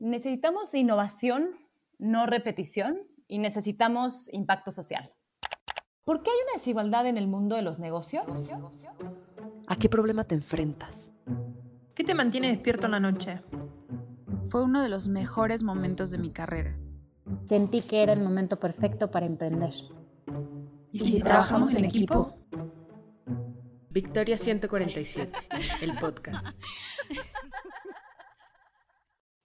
necesitamos innovación, no repetición, y necesitamos impacto social. ¿Por qué hay una desigualdad en el mundo de los negocios? ¿A qué problema te enfrentas? ¿Qué te mantiene despierto en la noche? Fue uno de los mejores momentos de mi carrera. Sentí que era el momento perfecto para emprender. ¿Y si, trabajamos en equipo? Victoria 147, el podcast.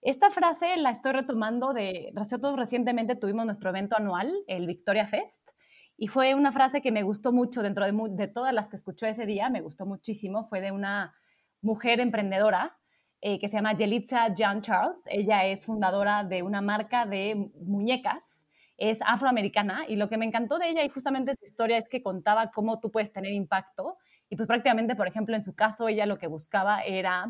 Esta frase la estoy retomando de, nosotros recientemente tuvimos nuestro evento anual, el Victoria Fest, y fue una frase que me gustó mucho dentro de, de todas las que escuchó ese día, me gustó muchísimo, fue de una mujer emprendedora eh, que se llama Yelitza John Charles. Ella es fundadora de una marca de muñecas, es afroamericana y lo que me encantó de ella y justamente su historia es que contaba cómo tú puedes tener impacto y pues prácticamente, por ejemplo, en su caso, ella lo que buscaba era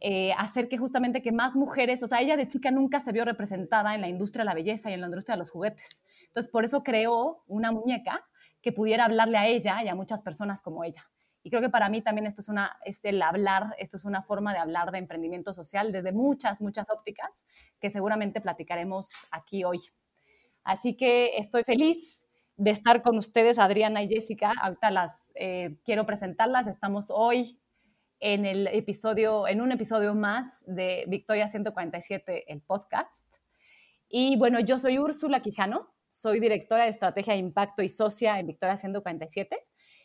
eh, hacer que justamente que más mujeres, o sea, ella de chica nunca se vio representada en la industria de la belleza y en la industria de los juguetes. Entonces, por eso creó una muñeca que pudiera hablarle a ella y a muchas personas como ella. Y creo que para mí también esto es, una, es el hablar, esto es una forma de hablar de emprendimiento social desde muchas, muchas ópticas que seguramente platicaremos aquí hoy. Así que estoy feliz de estar con ustedes, Adriana y Jessica. Ahorita las eh, quiero presentarlas. Estamos hoy en el episodio, en un episodio más de Victoria 147, el podcast. Y bueno, yo soy Úrsula Quijano, soy directora de Estrategia de Impacto y Socia en Victoria 147.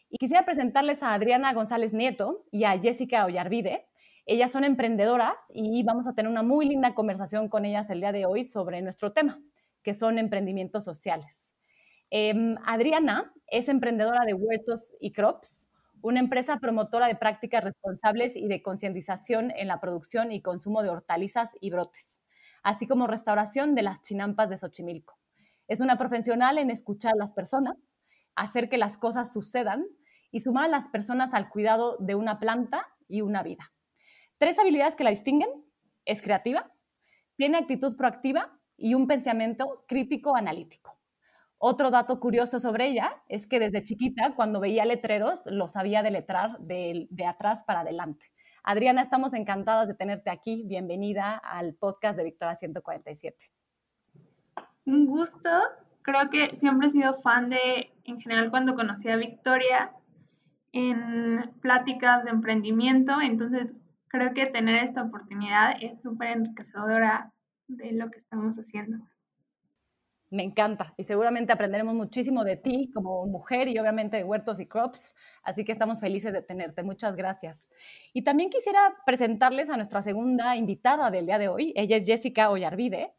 Y quisiera presentarles a Adriana González Nieto y a Jessica Ollarvide. Ellas son emprendedoras y vamos a tener una muy linda conversación con ellas el día de hoy sobre nuestro tema, que son emprendimientos sociales. Em, Adriana es emprendedora de Huertos y Crops, una empresa promotora de prácticas responsables y de concientización en la producción y consumo de hortalizas y brotes, así como restauración de las chinampas de Xochimilco. Es una profesional en escuchar a las personas, hacer que las cosas sucedan y sumar a las personas al cuidado de una planta y una vida. Tres habilidades que la distinguen. Es creativa, tiene actitud proactiva y un pensamiento crítico analítico. Otro dato curioso sobre ella es que desde chiquita, cuando veía letreros, lo sabía deletrar de, de atrás para adelante. Adriana, estamos encantadas de tenerte aquí. Bienvenida al podcast de Victoria 147. Un gusto. Creo que siempre he sido fan de, en general, cuando conocí a Victoria, en pláticas de emprendimiento, entonces creo que tener esta oportunidad es súper enriquecedora de lo que estamos haciendo. Me encanta y seguramente aprenderemos muchísimo de ti como mujer y obviamente de Huertos y Crops, así que estamos felices de tenerte. Muchas gracias. Y también quisiera presentarles a nuestra segunda invitada del día de hoy. Ella es Jessica Ollarvide.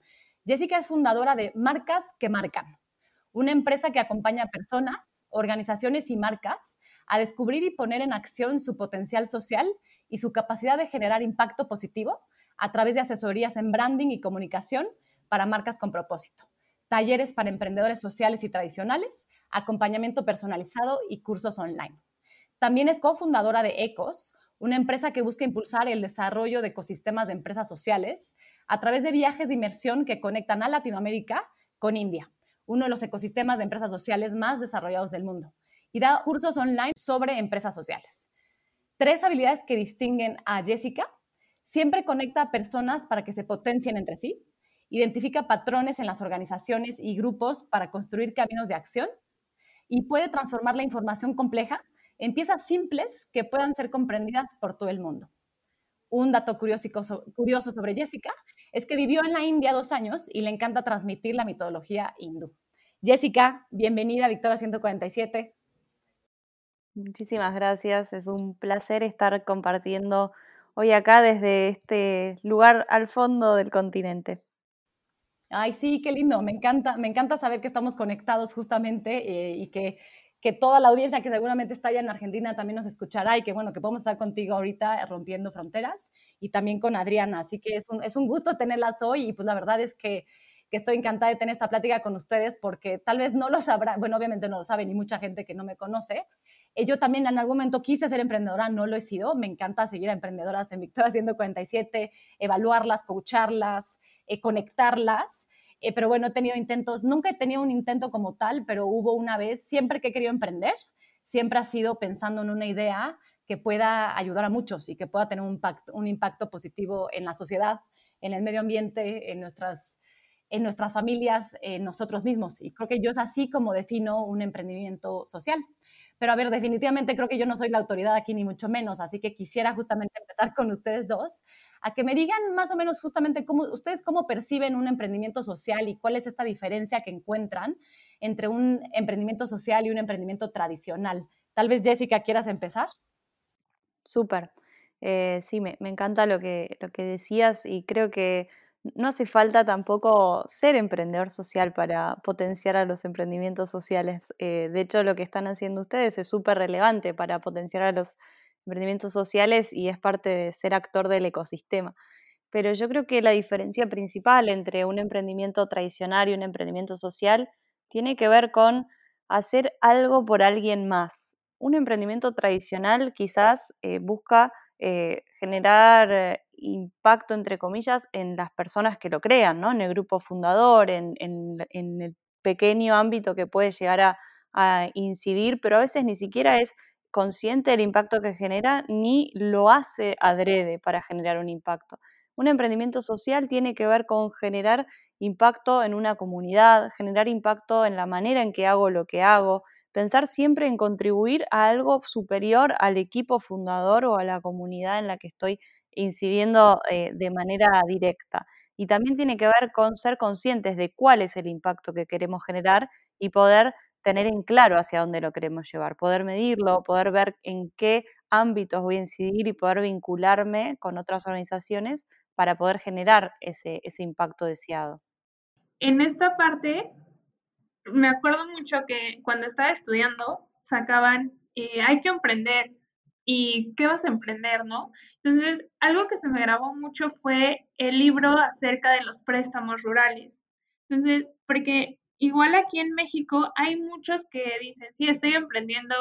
Jessica es fundadora de Marcas que Marcan, una empresa que acompaña a personas, organizaciones y marcas a descubrir y poner en acción su potencial social y su capacidad de generar impacto positivo a través de asesorías en branding y comunicación para marcas con propósito, talleres para emprendedores sociales y tradicionales, acompañamiento personalizado y cursos online. También es cofundadora de ECOS, una empresa que busca impulsar el desarrollo de ecosistemas de empresas sociales a través de viajes de inmersión que conectan a Latinoamérica con India, uno de los ecosistemas de empresas sociales más desarrollados del mundo y da cursos online sobre empresas sociales. Tres habilidades que distinguen a Jessica. Siempre conecta a personas para que se potencien entre sí. Identifica patrones en las organizaciones y grupos para construir caminos de acción. Y puede transformar la información compleja en piezas simples que puedan ser comprendidas por todo el mundo. Un dato curioso, sobre Jessica es que vivió en la India dos años y le encanta transmitir la mitología hindú. Jessica, bienvenida a Victoria 147. Muchísimas gracias, es un placer estar compartiendo hoy acá desde este lugar al fondo del continente. Ay, sí, qué lindo, me encanta, me encanta saber que estamos conectados justamente eh, y que, que, toda la audiencia que seguramente está allá en Argentina también nos escuchará y que bueno, que podemos estar contigo ahorita rompiendo fronteras y también con Adriana, así que es un, es un gusto tenerlas hoy y pues la verdad es que que estoy encantada de tener esta plática con ustedes porque tal vez no lo sabrá, bueno, obviamente no lo saben y mucha gente que no me conoce, eh, yo también en algún momento quise ser emprendedora, no lo he sido. Me encanta seguir a emprendedoras en Victoria 147, evaluarlas, coacharlas, eh, conectarlas. Eh, pero bueno, he tenido intentos, nunca he tenido un intento como tal, pero hubo una vez, siempre que he querido emprender, siempre ha sido pensando en una idea que pueda ayudar a muchos y que pueda tener un impacto, positivo en la sociedad. en el medio ambiente, en nuestras, en nuestras familias, en nosotros mismos. Y creo que yo es así como defino un emprendimiento social. Pero a ver, definitivamente creo que yo no soy la autoridad aquí, ni mucho menos, así que quisiera justamente empezar con ustedes dos, a que me digan más o menos justamente cómo ustedes cómo perciben un emprendimiento social y cuál es esta diferencia que encuentran entre un emprendimiento social y un emprendimiento tradicional. Tal vez Jessica quieras empezar. Súper. Eh, sí, me, encanta lo que, lo que decías y creo que no hace falta tampoco ser emprendedor social para potenciar a los emprendimientos sociales. Eh, de hecho, lo que están haciendo ustedes es súper relevante para potenciar a los emprendimientos sociales y es parte de ser actor del ecosistema. Pero yo creo que la diferencia principal entre un emprendimiento tradicional y un emprendimiento social tiene que ver con hacer algo por alguien más. Un emprendimiento tradicional quizás eh, busca eh, generar eh, impacto, entre comillas, en las personas que lo crean, ¿no? en el grupo fundador, en, el pequeño ámbito que puede llegar a, a, incidir, pero a veces ni siquiera es consciente del impacto que genera ni lo hace adrede para generar un impacto. Un emprendimiento social tiene que ver con generar impacto en una comunidad, generar impacto en la manera en que hago lo que hago, pensar siempre en contribuir a algo superior al equipo fundador o a la comunidad en la que estoy incidiendo eh, de manera directa. Y también tiene que ver con ser conscientes de cuál es el impacto que queremos generar y poder tener en claro hacia dónde lo queremos llevar, poder medirlo, poder ver en qué ámbitos voy a incidir y poder vincularme con otras organizaciones para poder generar ese, ese impacto deseado. En esta parte, me acuerdo mucho que cuando estaba estudiando sacaban, eh, hay que emprender y qué vas a emprender, ¿no? Entonces, algo que se me grabó mucho fue el libro acerca de los préstamos rurales. Entonces, porque igual aquí en México hay muchos que dicen, sí, estoy emprendiendo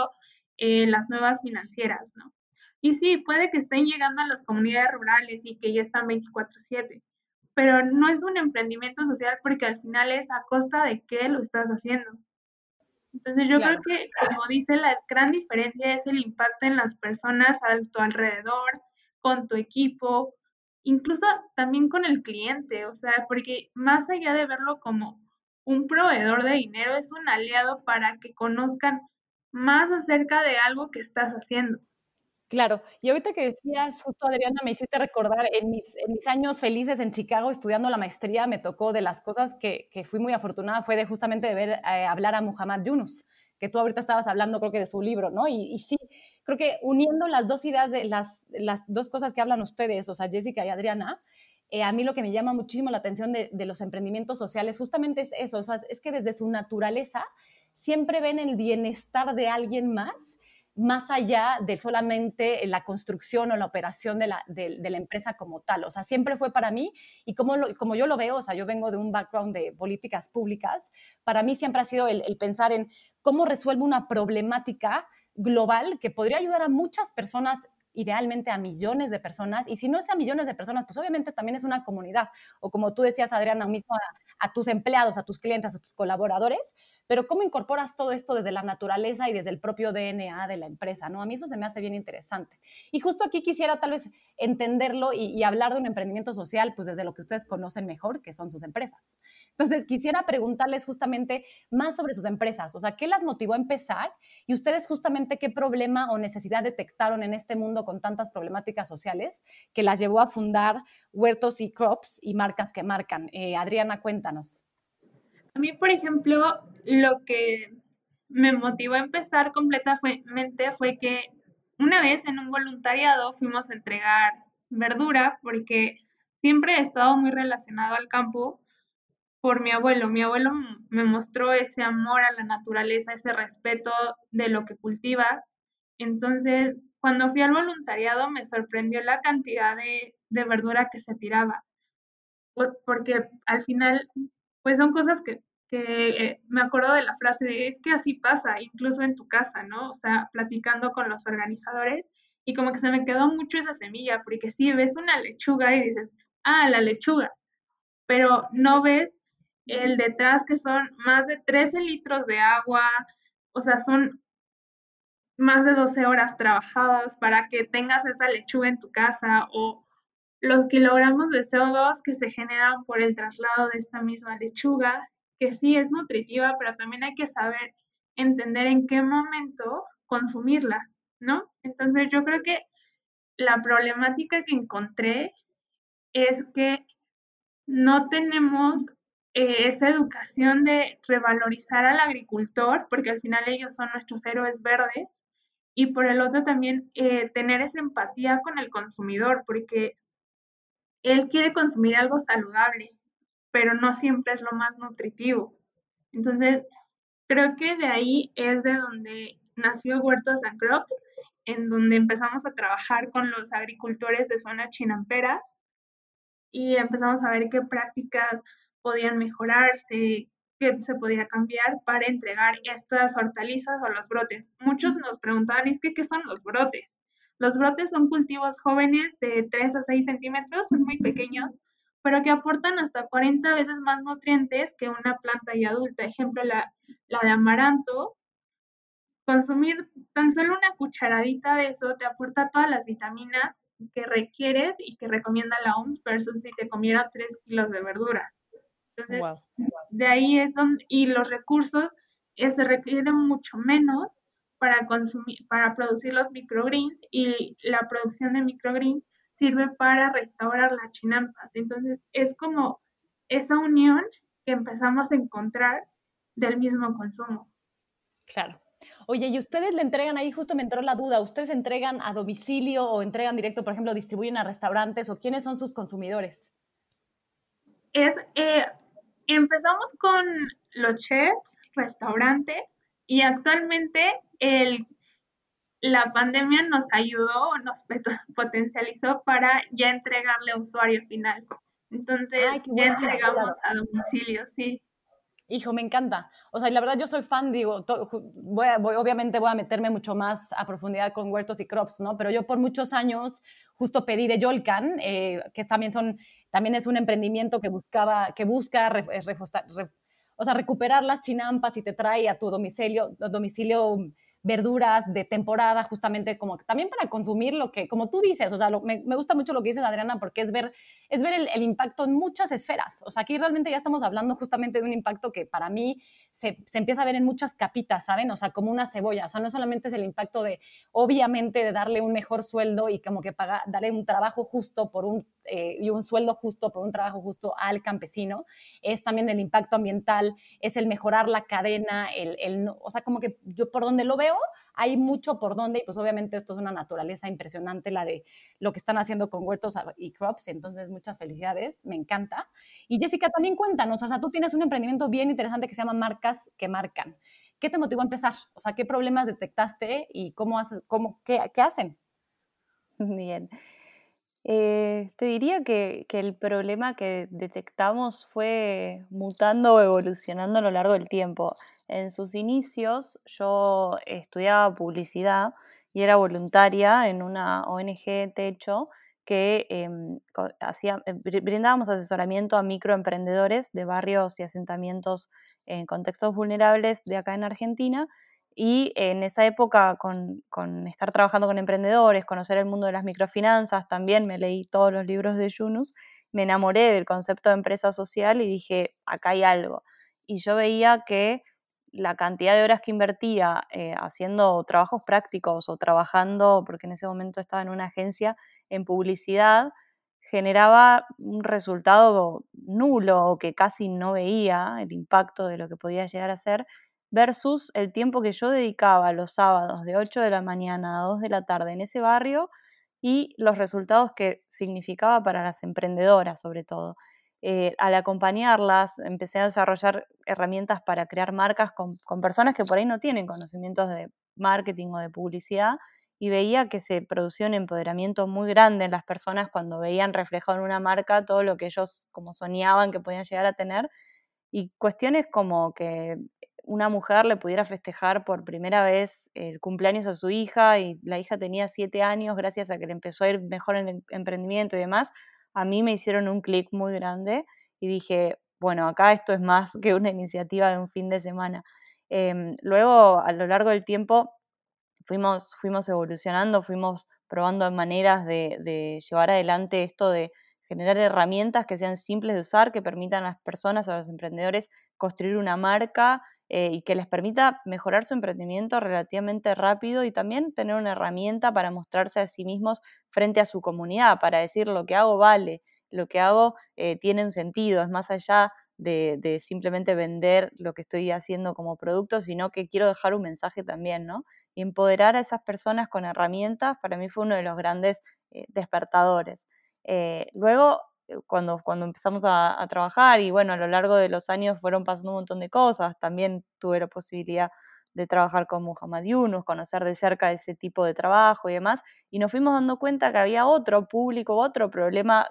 eh, las nuevas financieras, ¿no? Y sí, puede que estén llegando a las comunidades rurales y que ya están 24/7, pero no es un emprendimiento social porque al final es a costa de qué lo estás haciendo. Entonces yo creo que, como dice, la gran diferencia es el impacto en las personas a tu alrededor, con tu equipo, incluso también con el cliente, o sea, porque más allá de verlo como un proveedor de dinero, es un aliado para que conozcan más acerca de algo que estás haciendo. Claro, y ahorita que decías, justo Adriana, me hiciste recordar, en mis, años felices en Chicago estudiando la maestría, me tocó de las cosas que, que fui muy afortunada, fue de justamente de ver eh, hablar a Muhammad Yunus, que tú ahorita estabas hablando creo que de su libro, ¿no? Y, y, sí, creo que uniendo las dos ideas, de las, las dos cosas que hablan ustedes, o sea, Jessica y Adriana, eh, a mí lo que me llama muchísimo la atención de, los emprendimientos sociales justamente es eso, es que desde su naturaleza siempre ven el bienestar de alguien más más allá de solamente la construcción o la operación de la, de, la, empresa como tal. O sea, siempre fue para mí, y como, como yo lo veo, o sea, yo vengo de un background de políticas públicas, para mí siempre ha sido el, el pensar en cómo resuelvo una problemática global que podría ayudar a muchas personas idealmente a millones de personas, y si no es a millones de personas, pues obviamente también es una comunidad, o como tú decías, Adriana, mismo a, tus empleados, a tus clientes, a tus colaboradores, pero cómo incorporas todo esto desde la naturaleza y desde el propio DNA de la empresa, ¿no? A mí eso se me hace bien interesante. Y justo aquí quisiera tal vez entenderlo y, y hablar de un emprendimiento social, pues desde lo que ustedes conocen mejor, que son sus empresas. Entonces, quisiera preguntarles justamente más sobre sus empresas, o sea, ¿qué las motivó a empezar? Y ustedes justamente qué problema o necesidad detectaron en este mundo con tantas problemáticas sociales que las llevó a fundar Huertos y Crops y marcas que marcan. Eh, Adriana, cuéntanos. A mí, por ejemplo, lo que me motivó a empezar completamente fue que una vez en un voluntariado fuimos a entregar verdura porque siempre he estado muy relacionado al campo por mi abuelo. Mi abuelo me mostró ese amor a la naturaleza, ese respeto de lo que cultiva. Entonces, cuando fui al voluntariado me sorprendió la cantidad de, verdura que se tiraba, porque al final, pues son cosas que, que me acuerdo de la frase de, es que así pasa, incluso en tu casa, ¿no? O sea, platicando con los organizadores y como que se me quedó mucho esa semilla, porque si ves una lechuga y dices, ah, la lechuga, pero no ves el detrás que son más de 13 litros de agua, o sea, son más de 12 horas trabajadas para que tengas esa lechuga en tu casa o los kilogramos de CO2 que se generan por el traslado de esta misma lechuga, que sí es nutritiva, pero también hay que saber entender en qué momento consumirla, ¿no? Entonces yo creo que la problemática que encontré es que no tenemos eh, esa educación de revalorizar al agricultor, porque al final ellos son nuestros héroes verdes, y por el otro también eh, tener esa empatía con el consumidor, porque él quiere consumir algo saludable, pero no siempre es lo más nutritivo. Entonces, creo que de ahí es de donde nació Huertos and Crops, en donde empezamos a trabajar con los agricultores de zona chinamperas y empezamos a ver qué prácticas podían mejorarse, qué se podía cambiar para entregar estas hortalizas o los brotes. Muchos nos preguntaban, es que, ¿qué son los brotes? Los brotes son cultivos jóvenes de 3 a 6 centímetros, son muy pequeños, pero que aportan hasta 40 veces más nutrientes que una planta ya adulta. Ejemplo, la, de amaranto. Consumir tan solo una cucharadita de eso te aporta todas las vitaminas que requieres y que recomienda la OMS versus si te comiera 3 kilos de verdura. Entonces, de ahí es donde, y los recursos eh, se requieren mucho menos para consumir, para producir los microgreens y la producción de microgreens sirve para restaurar las chinampas. Entonces, es como esa unión que empezamos a encontrar del mismo consumo. Claro. Oye, ¿y ustedes le entregan ahí? Justo me entró la duda. ¿Ustedes entregan a domicilio o entregan directo, por ejemplo, distribuyen a restaurantes o quiénes son sus consumidores? Es, eh, empezamos con los chefs, restaurantes y actualmente el, la pandemia nos ayudó, nos potencializó para ya entregarle a usuario final. Entonces, ya entregamos a domicilio, sí. Hijo, me encanta. O sea, la verdad yo soy fan, digo, voy, obviamente voy a meterme mucho más a profundidad con huertos y crops, ¿no? Pero yo por muchos años justo pedí de Yolcan, eh, que también son también es un emprendimiento que, buscaba, que busca o sea, recuperar las chinampas y te trae a tu domicilio, domicilio verduras de temporada, justamente como también para consumir lo que, como tú dices, o sea, me, me, gusta mucho lo que dices, Adriana, porque es ver, es ver el, el, impacto en muchas esferas. O sea, aquí realmente ya estamos hablando justamente de un impacto que para mí se, empieza a ver en muchas capitas, ¿saben? O sea, como una cebolla. O sea, no solamente es el impacto de, obviamente, de darle un mejor sueldo y como que pagar, darle un trabajo justo por un, eh, y un sueldo justo por un trabajo justo al campesino, es también el impacto ambiental, es el mejorar la cadena, el, el o sea, como que yo por donde lo veo, hay mucho por donde, y pues obviamente esto es una naturaleza impresionante, la de lo que están haciendo con huertos y crops, entonces muchas felicidades, me encanta. Y Jessica, también cuéntanos, o sea, tú tienes un emprendimiento bien interesante que se llama Marcas que Marcan. ¿Qué te motivó a empezar? O sea, ¿qué problemas detectaste y cómo, haces, cómo qué, qué hacen? Bien. Eh, te diría que, que, el problema que detectamos fue mutando o evolucionando a lo largo del tiempo. En sus inicios yo estudiaba publicidad y era voluntaria en una ONG Techo que em, eh, brindábamos asesoramiento a microemprendedores de barrios y asentamientos en contextos vulnerables de acá en Argentina. Y en esa época, con, con, estar trabajando con emprendedores, conocer el mundo de las microfinanzas, también me leí todos los libros de Yunus, me enamoré del concepto de empresa social y dije, acá hay algo. Y yo veía que la cantidad de horas que invertía eh, haciendo trabajos prácticos o trabajando, porque en ese momento estaba en una agencia, en publicidad, generaba un resultado nulo o que casi no veía el impacto de lo que podía llegar a ser, versus el tiempo que yo dedicaba los sábados de 8 de la mañana a 2 de la tarde en ese barrio y los resultados que significaba para las emprendedoras sobre todo. Eh, al acompañarlas, empecé a desarrollar herramientas para crear marcas con, personas que por ahí no tienen conocimientos de marketing o de publicidad y veía que se producía un empoderamiento muy grande en las personas cuando veían reflejado en una marca todo lo que ellos como soñaban que podían llegar a tener y cuestiones como que una mujer le pudiera festejar por primera vez el cumpleaños a su hija y la hija tenía siete años gracias a que le empezó a ir mejor en el emprendimiento y demás, a mí me hicieron un clic muy grande y dije, bueno, acá esto es más que una iniciativa de un fin de semana. Em, luego, a lo largo del tiempo, fuimos, fuimos evolucionando, fuimos probando maneras de, llevar adelante esto de generar herramientas que sean simples de usar, que permitan a las personas, a los emprendedores, construir una marca eh, y que les permita mejorar su emprendimiento relativamente rápido y también tener una herramienta para mostrarse a sí mismos frente a su comunidad, para decir lo que hago vale, lo que hago eh, tiene un sentido, es más allá de, simplemente vender lo que estoy haciendo como producto, sino que quiero dejar un mensaje también, ¿no? Y empoderar a esas personas con herramientas para mí fue uno de los grandes eh, despertadores. Luego, cuando, cuando empezamos a, a, trabajar y bueno, a lo largo de los años fueron pasando un montón de cosas, también tuve la posibilidad de trabajar con Muhammad Yunus, conocer de cerca ese tipo de trabajo y demás, y nos fuimos dando cuenta que había otro público, otro problema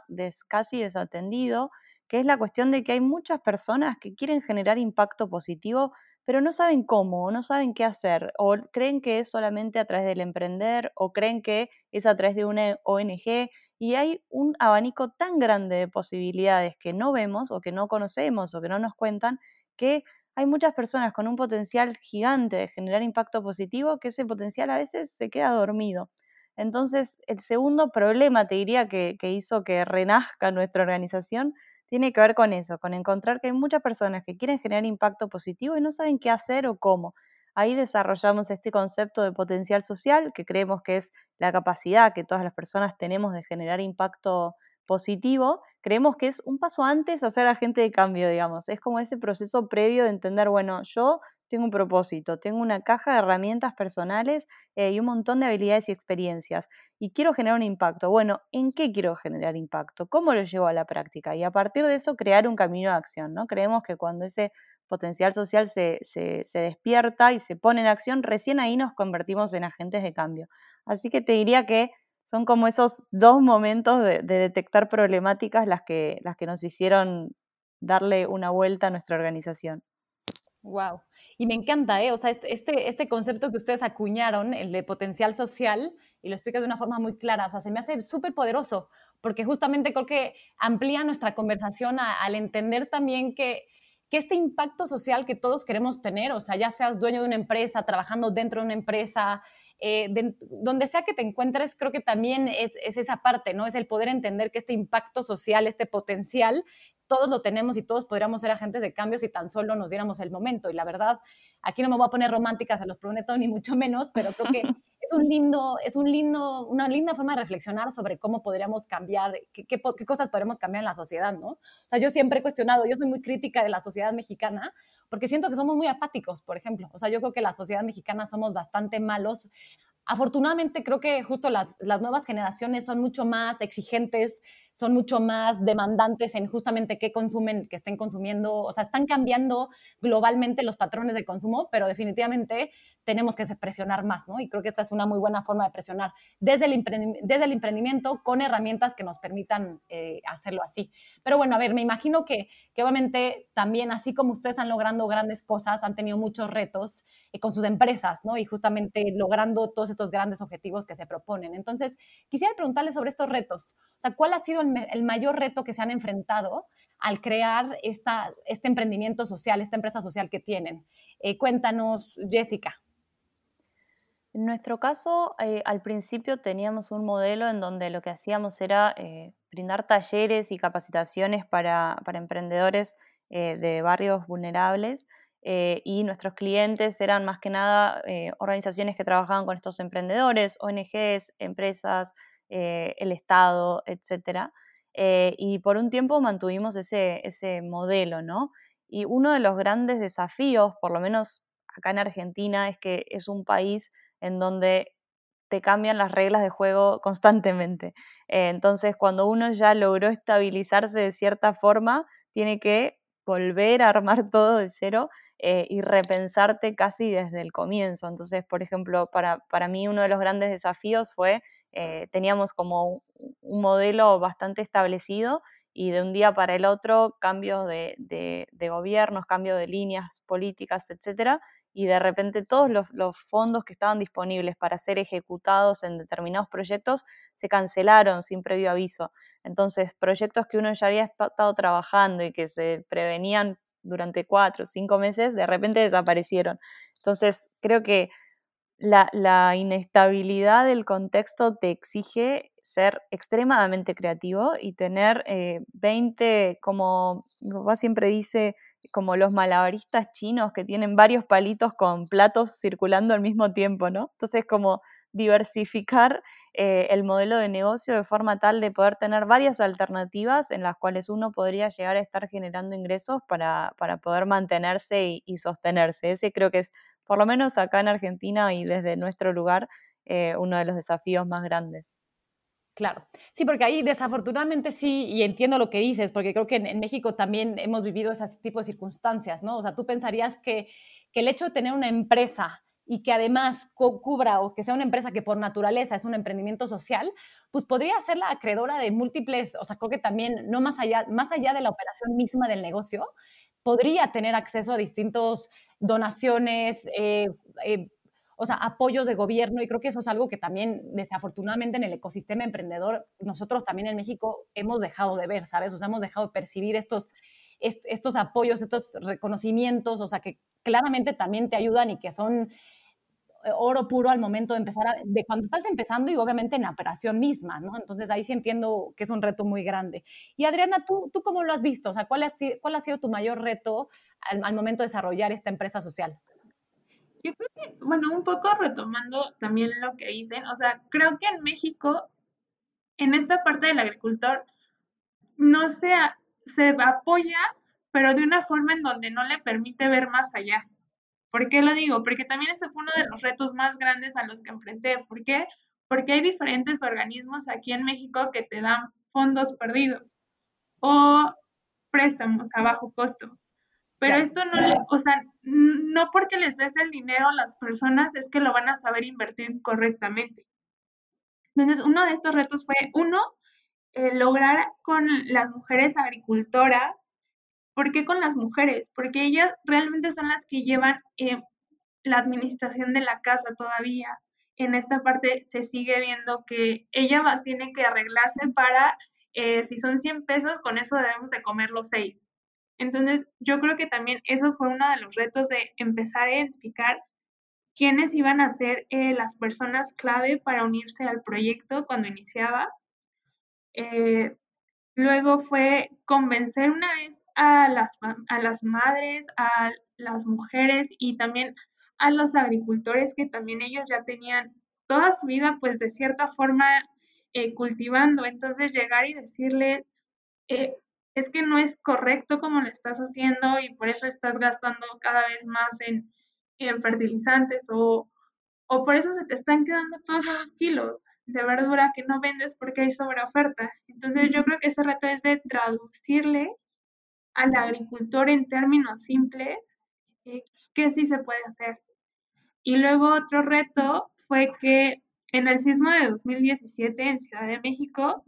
casi desatendido, que es la cuestión de que hay muchas personas que quieren generar impacto positivo, pero no saben cómo, no saben qué hacer, o creen que es solamente a través del emprender, o creen que es a través de una ONG, y hay un abanico tan grande de posibilidades que no vemos, o que no conocemos, o que no nos cuentan, que hay muchas personas con un potencial gigante de generar impacto positivo que ese potencial a veces se queda dormido. Entonces, el segundo problema, te diría, que, hizo que renazca nuestra organización, tiene que ver con eso, con encontrar que hay muchas personas que quieren generar impacto positivo y no saben qué hacer o cómo. Ahí desarrollamos este concepto de potencial social, que creemos que es la capacidad que todas las personas tenemos de generar impacto positivo creemos que es un paso antes hacer agente de cambio, digamos. Es como ese proceso previo de entender, bueno, yo tengo un propósito, tengo una caja de herramientas personales eh, y un montón de habilidades y experiencias y quiero generar un impacto. Bueno, ¿en qué quiero generar impacto? ¿Cómo lo llevo a la práctica? Y a partir de eso crear un camino de acción, ¿no? Creemos que cuando ese potencial social se, despierta y se pone en acción, recién ahí nos convertimos en agentes de cambio. Así que te diría que son como esos dos momentos de, detectar problemáticas las que, las que nos hicieron darle una vuelta a nuestra organización. Wow. Y me encanta, ¿eh? O sea, este, este, este concepto que ustedes acuñaron, el de potencial social, y lo explica de una forma muy clara, o sea, se me hace súper poderoso, porque justamente creo que amplía nuestra conversación al entender también que, que este impacto social que todos queremos tener, o sea, ya seas dueño de una empresa, trabajando dentro de una empresa, eh, donde sea que te encuentres, creo que también es, es, esa parte, ¿no? Es el poder entender que este impacto social, este potencial, todos lo tenemos y todos podríamos ser agentes de cambio si tan solo nos diéramos el momento. Y la verdad, aquí no me voy a poner románticas, se los prometo, ni mucho menos, pero creo que es un lindo, es un lindo, una linda forma de reflexionar sobre cómo podríamos cambiar, qué, qué, qué, cosas podríamos cambiar en la sociedad, ¿no? O sea, yo siempre he cuestionado, yo soy muy crítica de la sociedad mexicana, porque siento que somos muy apáticos, por ejemplo. O sea, yo creo que la sociedad mexicana somos bastante malos afortunadamente creo que justo las, nuevas generaciones son mucho más exigentes, son mucho más demandantes en justamente qué consumen, que estén consumiendo, o sea, están cambiando globalmente los patrones de consumo, pero definitivamente tenemos que presionar más, ¿no? Y creo que esta es una muy buena forma de presionar desde el, desde el emprendimiento con herramientas que nos permitan eh, hacerlo así. Pero bueno, a ver, me imagino que, que, obviamente también, así como ustedes han logrado grandes cosas, han tenido muchos retos eh, con sus empresas, ¿no? Y justamente logrando todos estos grandes objetivos que se proponen. Entonces, quisiera preguntarles sobre estos retos. O sea, ¿cuál ha sido el, mayor reto que se han enfrentado al crear esta, este emprendimiento social, esta empresa social que tienen? Eh, cuéntanos, Jessica. En nuestro caso, eh, al principio teníamos un modelo en donde lo que hacíamos era eh, brindar talleres y capacitaciones para, emprendedores de barrios vulnerables y nuestros clientes eran más que nada organizaciones que trabajaban con estos emprendedores, ONGs, empresas, el Estado, etc. y por un tiempo mantuvimos ese, ese modelo, ¿no? Y uno de los grandes desafíos, por lo menos acá en Argentina, es que es un país en donde te cambian las reglas de juego constantemente. Eh, entonces, cuando uno ya logró estabilizarse de cierta forma, tiene que volver a armar todo de cero eh, y repensarte casi desde el comienzo. Entonces, por ejemplo, para, para mí uno de los grandes desafíos fue, eh, teníamos como un modelo bastante establecido y de un día para el otro cambios de, gobiernos, cambios de líneas políticas, etcétera, y de repente todos los, fondos que estaban disponibles para ser ejecutados en determinados proyectos se cancelaron sin previo aviso. Entonces, proyectos que uno ya había estado trabajando y que se prevenían durante cuatro o cinco meses, de repente desaparecieron. Entonces, creo que la, inestabilidad del contexto te exige ser extremadamente creativo y tener 20, eh, como mi papá siempre dice, como los malabaristas chinos que tienen varios palitos con platos circulando al mismo tiempo, ¿no? Entonces, como diversificar eh, el modelo de negocio de forma tal de poder tener varias alternativas en las cuales uno podría llegar a estar generando ingresos para, poder mantenerse y, sostenerse. Ese creo que es, por lo menos acá en Argentina y desde nuestro lugar, eh, uno de los desafíos más grandes. Claro, sí, porque ahí desafortunadamente sí, y entiendo lo que dices, porque creo que en, México también hemos vivido ese tipo de circunstancias, ¿no? O sea, tú pensarías que, que el hecho de tener una empresa y que además cubra o que sea una empresa que por naturaleza es un emprendimiento social, pues podría ser la acreedora de múltiples, o sea, creo que también, no más allá, más allá de la operación misma del negocio, podría tener acceso a distintos donaciones, eh, eh, o sea, apoyos de gobierno y creo que eso es algo que también desafortunadamente en el ecosistema emprendedor nosotros también en México hemos dejado de ver, ¿sabes? O sea, hemos dejado de percibir estos, estos apoyos, estos reconocimientos, o sea, que claramente también te ayudan y que son oro puro al momento de empezar, de cuando estás empezando y obviamente en la operación misma, ¿no? Entonces ahí sí entiendo que es un reto muy grande. Y Adriana, ¿tú, tú cómo lo has visto? O sea, ¿cuál ha, cuál ha sido tu mayor reto al, al momento de desarrollar esta empresa social? Yo creo que, bueno, un poco retomando también lo que dicen, o sea, creo que en México, en esta parte del agricultor, no se, se apoya, pero de una forma en donde no le permite ver más allá. ¿Por qué lo digo? Porque también ese fue uno de los retos más grandes a los que enfrenté. ¿Por qué? Porque hay diferentes organismos aquí en México que te dan fondos perdidos o préstamos a bajo costo. Pero esto no, o sea, no porque les des el dinero a las personas es que lo van a saber invertir correctamente. Entonces, uno de estos retos fue, uno, eh, lograr con las mujeres agricultoras ¿Por qué con las mujeres? Porque ellas realmente son las que llevan eh, la administración de la casa todavía. En esta parte se sigue viendo que ella va, tiene que arreglarse para, eh, si son 100 pesos, con eso debemos de comer los 6. Entonces, yo creo que también eso fue uno de los retos de empezar a identificar quiénes iban a ser eh, las personas clave para unirse al proyecto cuando iniciaba. luego fue convencer una vez a las, a las madres, a las mujeres y también a los agricultores que también ellos ya tenían toda su vida pues de cierta forma eh, cultivando. Entonces llegar y decirle, eh, es que no es correcto como lo estás haciendo y por eso estás gastando cada vez más en, en fertilizantes o, o por eso se te están quedando todos esos kilos de verdura que no vendes porque hay sobre oferta. Entonces yo creo que ese reto es de traducirle al agricultor en términos simples, eh, ¿qué sí se puede hacer? Y luego otro reto fue que en el sismo de 2017 en Ciudad de México,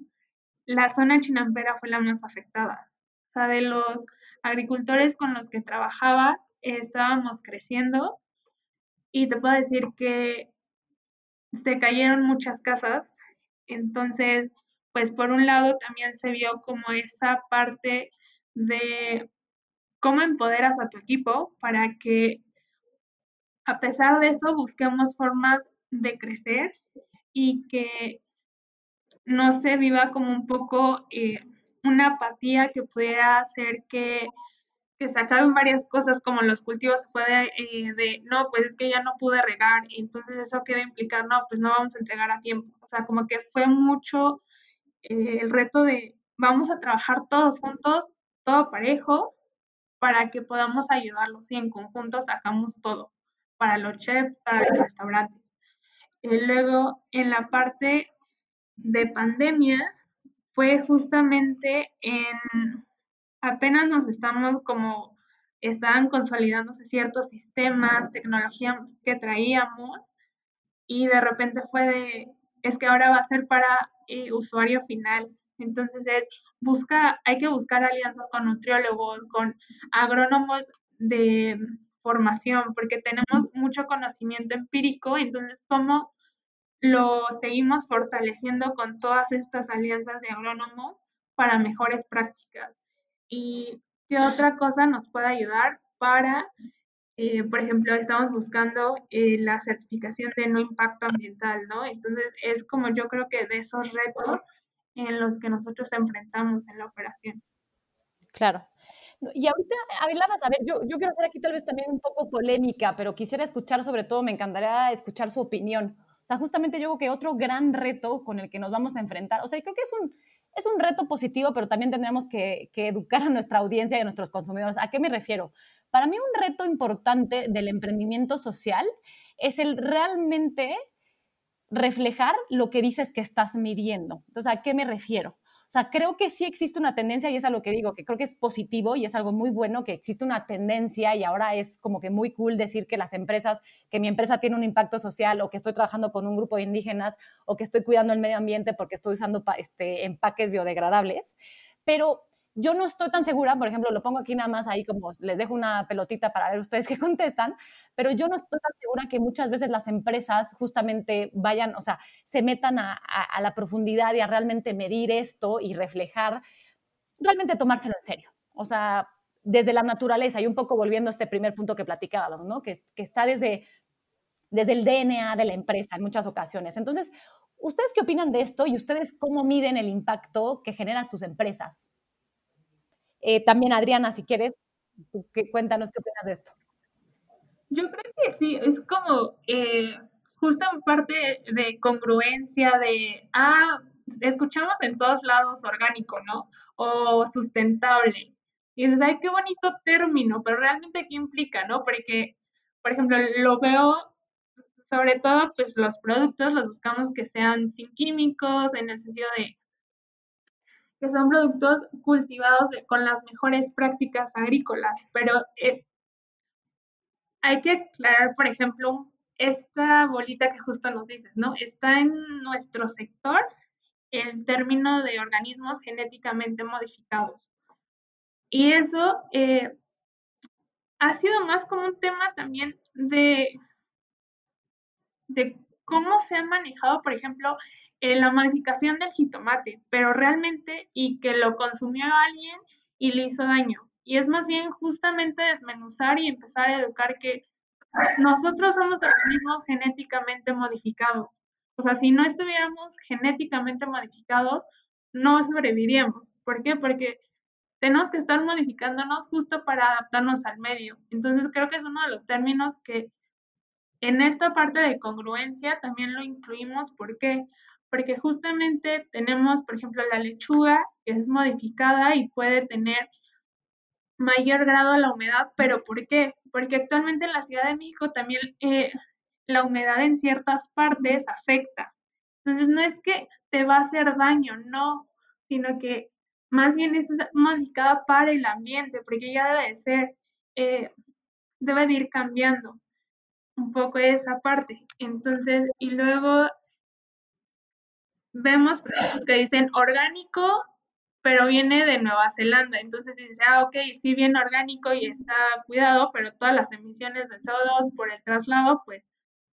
la zona chinampera fue la más afectada. O sea, de los agricultores con los que trabajaba, estábamos creciendo y te puedo decir que se cayeron muchas casas. Entonces, pues por un lado también se vio como esa parte de cómo empoderas a tu equipo para que a pesar de eso busquemos formas de crecer y que no se viva como un poco eh, una apatía que pudiera hacer que, se acaben varias cosas como los cultivos se puede eh, de no pues es que ya no pude regar entonces eso quiere implicar no pues no vamos a entregar a tiempo o sea como que fue mucho eh, el reto de vamos a trabajar todos juntos todo parejo para que podamos ayudarlos y en conjunto sacamos todo para los chefs, para los restaurantes. Y luego, en la parte de pandemia, fue justamente en, apenas nos estamos como, estaban consolidándose ciertos sistemas, tecnologías que traíamos y de repente fue de, es que ahora va a ser para eh, usuario final. Entonces es, busca, hay que buscar alianzas con nutriólogos, con agrónomos de formación, porque tenemos mucho conocimiento empírico, entonces cómo lo seguimos fortaleciendo con todas estas alianzas de agrónomos para mejores prácticas. ¿Y qué otra cosa nos puede ayudar para eh, por ejemplo, estamos buscando eh, la certificación de no impacto ambiental, ¿no? Entonces, es como yo creo que de esos retos en los que nosotros enfrentamos en la operación. Claro. Y ahorita hablabas, a ver, yo, yo quiero hacer aquí tal vez también un poco polémica, pero quisiera escuchar sobre todo, me encantaría escuchar su opinión. O sea, justamente yo creo que otro gran reto con el que nos vamos a enfrentar, o sea, creo que es un, es un reto positivo, pero también tendremos que, que, educar a nuestra audiencia y a nuestros consumidores. ¿A qué me refiero? Para mí un reto importante del emprendimiento social es el realmente reflejar lo que dices que estás midiendo. Entonces, ¿a qué me refiero? O sea, creo que sí existe una tendencia y es a lo que digo, que creo que es positivo y es algo muy bueno que existe una tendencia y ahora es como que muy cool decir que las empresas, que mi empresa tiene un impacto social o que estoy trabajando con un grupo de indígenas o que estoy cuidando el medio ambiente porque estoy usando este, empaques biodegradables. Pero yo no estoy tan segura, por ejemplo, lo pongo aquí nada más ahí como les dejo una pelotita para ver ustedes qué contestan, pero yo no estoy tan segura que muchas veces las empresas justamente vayan, o sea, se metan a, la profundidad y a realmente medir esto y reflejar, realmente tomárselo en serio. O sea, desde la naturaleza y un poco volviendo a este primer punto que platicábamos, ¿no? Que, que está desde, desde el DNA de la empresa en muchas ocasiones. Entonces, ¿ustedes qué opinan de esto y ustedes cómo miden el impacto que generan sus empresas? Eh, también, Adriana, si quieres, cuéntanos qué opinas de esto. Yo creo que sí, es como eh, justo en parte de congruencia de, ah, escuchamos en todos lados orgánico, ¿no? O sustentable. Y dices, ay, qué bonito término, pero realmente qué implica, ¿no? Porque, por ejemplo, lo veo, sobre todo, pues los productos los buscamos que sean sin químicos, en el sentido de que son productos cultivados con las mejores prácticas agrícolas, pero eh, hay que aclarar, por ejemplo, esta bolita que justo nos dices, ¿no? Está en nuestro sector el término de organismos genéticamente modificados. Y eso eh, ha sido más como un tema también de, de cómo se ha manejado, por ejemplo, eh, la modificación del jitomate, pero realmente y que lo consumió alguien y le hizo daño. Y es más bien justamente desmenuzar y empezar a educar que nosotros somos organismos genéticamente modificados. O sea, si no estuviéramos genéticamente modificados, no sobreviviríamos. ¿Por qué? Porque tenemos que estar modificándonos justo para adaptarnos al medio. Entonces creo que es uno de los términos que en esta parte de congruencia también lo incluimos. ¿Por qué? Porque justamente tenemos, por ejemplo, la lechuga que es modificada y puede tener mayor grado de la humedad, pero ¿por qué? Porque actualmente en la Ciudad de México también eh, la humedad en ciertas partes afecta. Entonces no es que te va a hacer daño, no, sino que más bien es modificada para el ambiente, porque ya debe de ser, eh, debe de ir cambiando un poco esa parte. Entonces, y luego vemos productos que dicen orgánico, pero viene de Nueva Zelanda. Entonces dice, ah, ok, sí viene orgánico y está cuidado, pero todas las emisiones de CO2 por el traslado, pues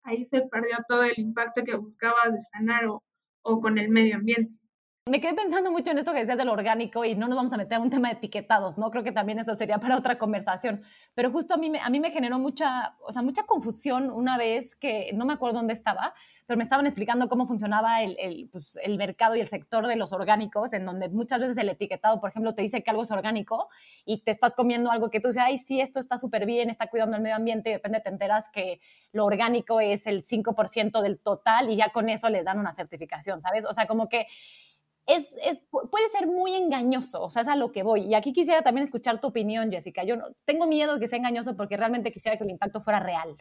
ahí se perdió todo el impacto que buscaba de sanar o, o con el medio ambiente. Me quedé pensando mucho en esto que decías del orgánico y no nos vamos a meter en un tema de etiquetados, ¿no? Creo que también eso sería para otra conversación. Pero justo a mí, a mí me generó mucha, o sea, mucha confusión una vez que no me acuerdo dónde estaba, pero me estaban explicando cómo funcionaba el, el, pues, el, mercado y el sector de los orgánicos, en donde muchas veces el etiquetado, por ejemplo, te dice que algo es orgánico y te estás comiendo algo que tú dices, ay, sí, esto está súper bien, está cuidando el medio ambiente, y de repente te enteras que lo orgánico es el 5% del total y ya con eso les dan una certificación, ¿sabes? O sea, como que es, puede ser muy engañoso, o sea, es a lo que voy. Y aquí quisiera también escuchar tu opinión, Jessica. Yo no, tengo miedo de que sea engañoso porque realmente quisiera que el impacto fuera real.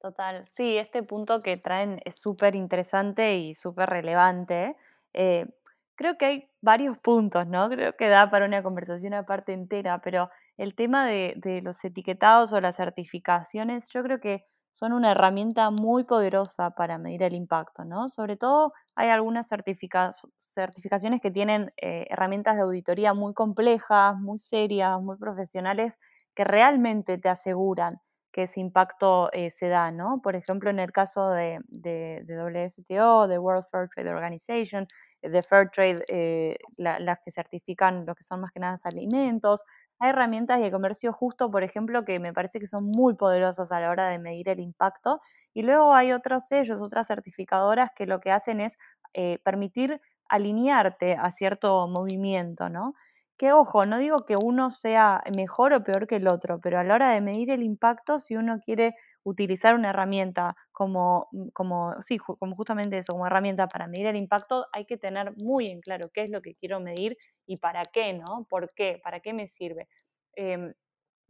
Total, sí, este punto que traen es súper interesante y súper relevante. Eh, creo que hay varios puntos, ¿no? Creo que da para una conversación aparte entera, pero el tema de los etiquetados o las certificaciones, yo creo que son una herramienta muy poderosa para medir el impacto, ¿no? Sobre todo hay algunas certificaciones que tienen eh, herramientas de auditoría muy complejas, muy serias, muy profesionales, que realmente te aseguran que ese impacto eh, se da, ¿no? Por ejemplo, en el caso de, de, WFTO, de World Fair Trade Organization, de Fair Trade, eh, las que certifican lo que son más que nada alimentos. Hay herramientas de comercio justo, por ejemplo, que me parece que son muy poderosas a la hora de medir el impacto. Y luego hay otros sellos, otras certificadoras que lo que hacen es eh, permitir alinearte a cierto movimiento, ¿no? Que ojo, no digo que uno sea mejor o peor que el otro, pero a la hora de medir el impacto, si uno quiere utilizar una herramienta como, mm, como, sí, como justamente eso, como herramienta para medir el impacto, hay que tener muy en claro qué es lo que quiero medir y para qué, ¿no? ¿Por qué? ¿Para qué me sirve? Em,